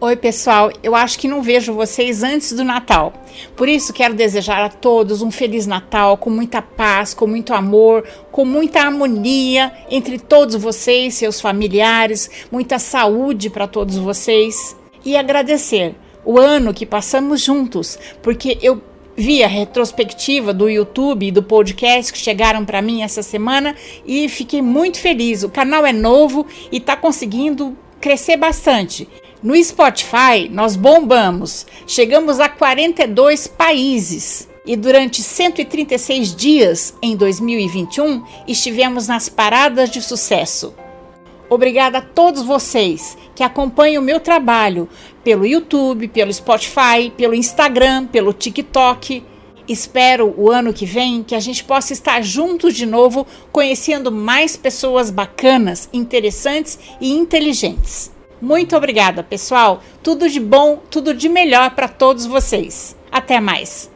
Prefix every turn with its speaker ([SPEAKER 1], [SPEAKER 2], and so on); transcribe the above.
[SPEAKER 1] Oi, pessoal. Eu acho que não vejo vocês antes do Natal. Por isso, quero desejar a todos um Feliz Natal com muita paz, com muito amor, com muita harmonia entre todos vocês, seus familiares, muita saúde para todos vocês e agradecer o ano que passamos juntos, porque eu vi a retrospectiva do YouTube e do podcast que chegaram para mim essa semana e fiquei muito feliz. O canal é novo e está conseguindo crescer bastante. No Spotify, nós bombamos, chegamos a 42 países. E durante 136 dias em 2021, estivemos nas paradas de sucesso. Obrigada a todos vocês que acompanham o meu trabalho pelo YouTube, pelo Spotify, pelo Instagram, pelo TikTok. Espero o ano que vem que a gente possa estar juntos de novo, conhecendo mais pessoas bacanas, interessantes e inteligentes. Muito obrigada, pessoal. Tudo de bom, tudo de melhor para todos vocês. Até mais.